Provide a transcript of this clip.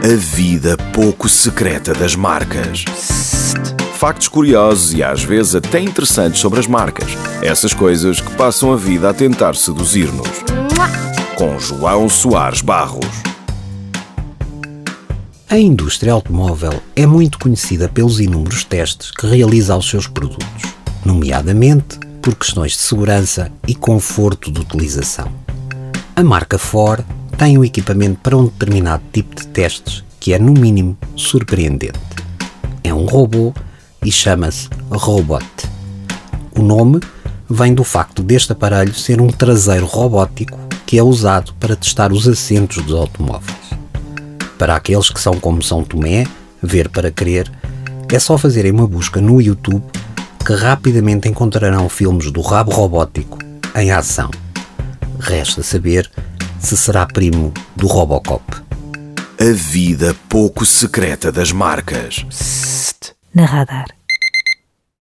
A vida pouco secreta das marcas. Factos curiosos e às vezes até interessantes sobre as marcas. Essas coisas que passam a vida a tentar seduzir-nos. Com João Soares Barros. A indústria automóvel é muito conhecida pelos inúmeros testes que realiza aos seus produtos, nomeadamente por questões de segurança e conforto de utilização. A marca Ford tem o equipamento para um determinado tipo de testes que é, no mínimo, surpreendente. É um robô e chama-se Robot. O nome vem do facto deste aparelho ser um traseiro robótico que é usado para testar os assentos dos automóveis. Para aqueles que são como São Tomé, ver para crer, é só fazerem uma busca no YouTube que rapidamente encontrarão filmes do rabo robótico em ação. Resta saber se será primo do Robocop. A vida pouco secreta das marcas. Na radar.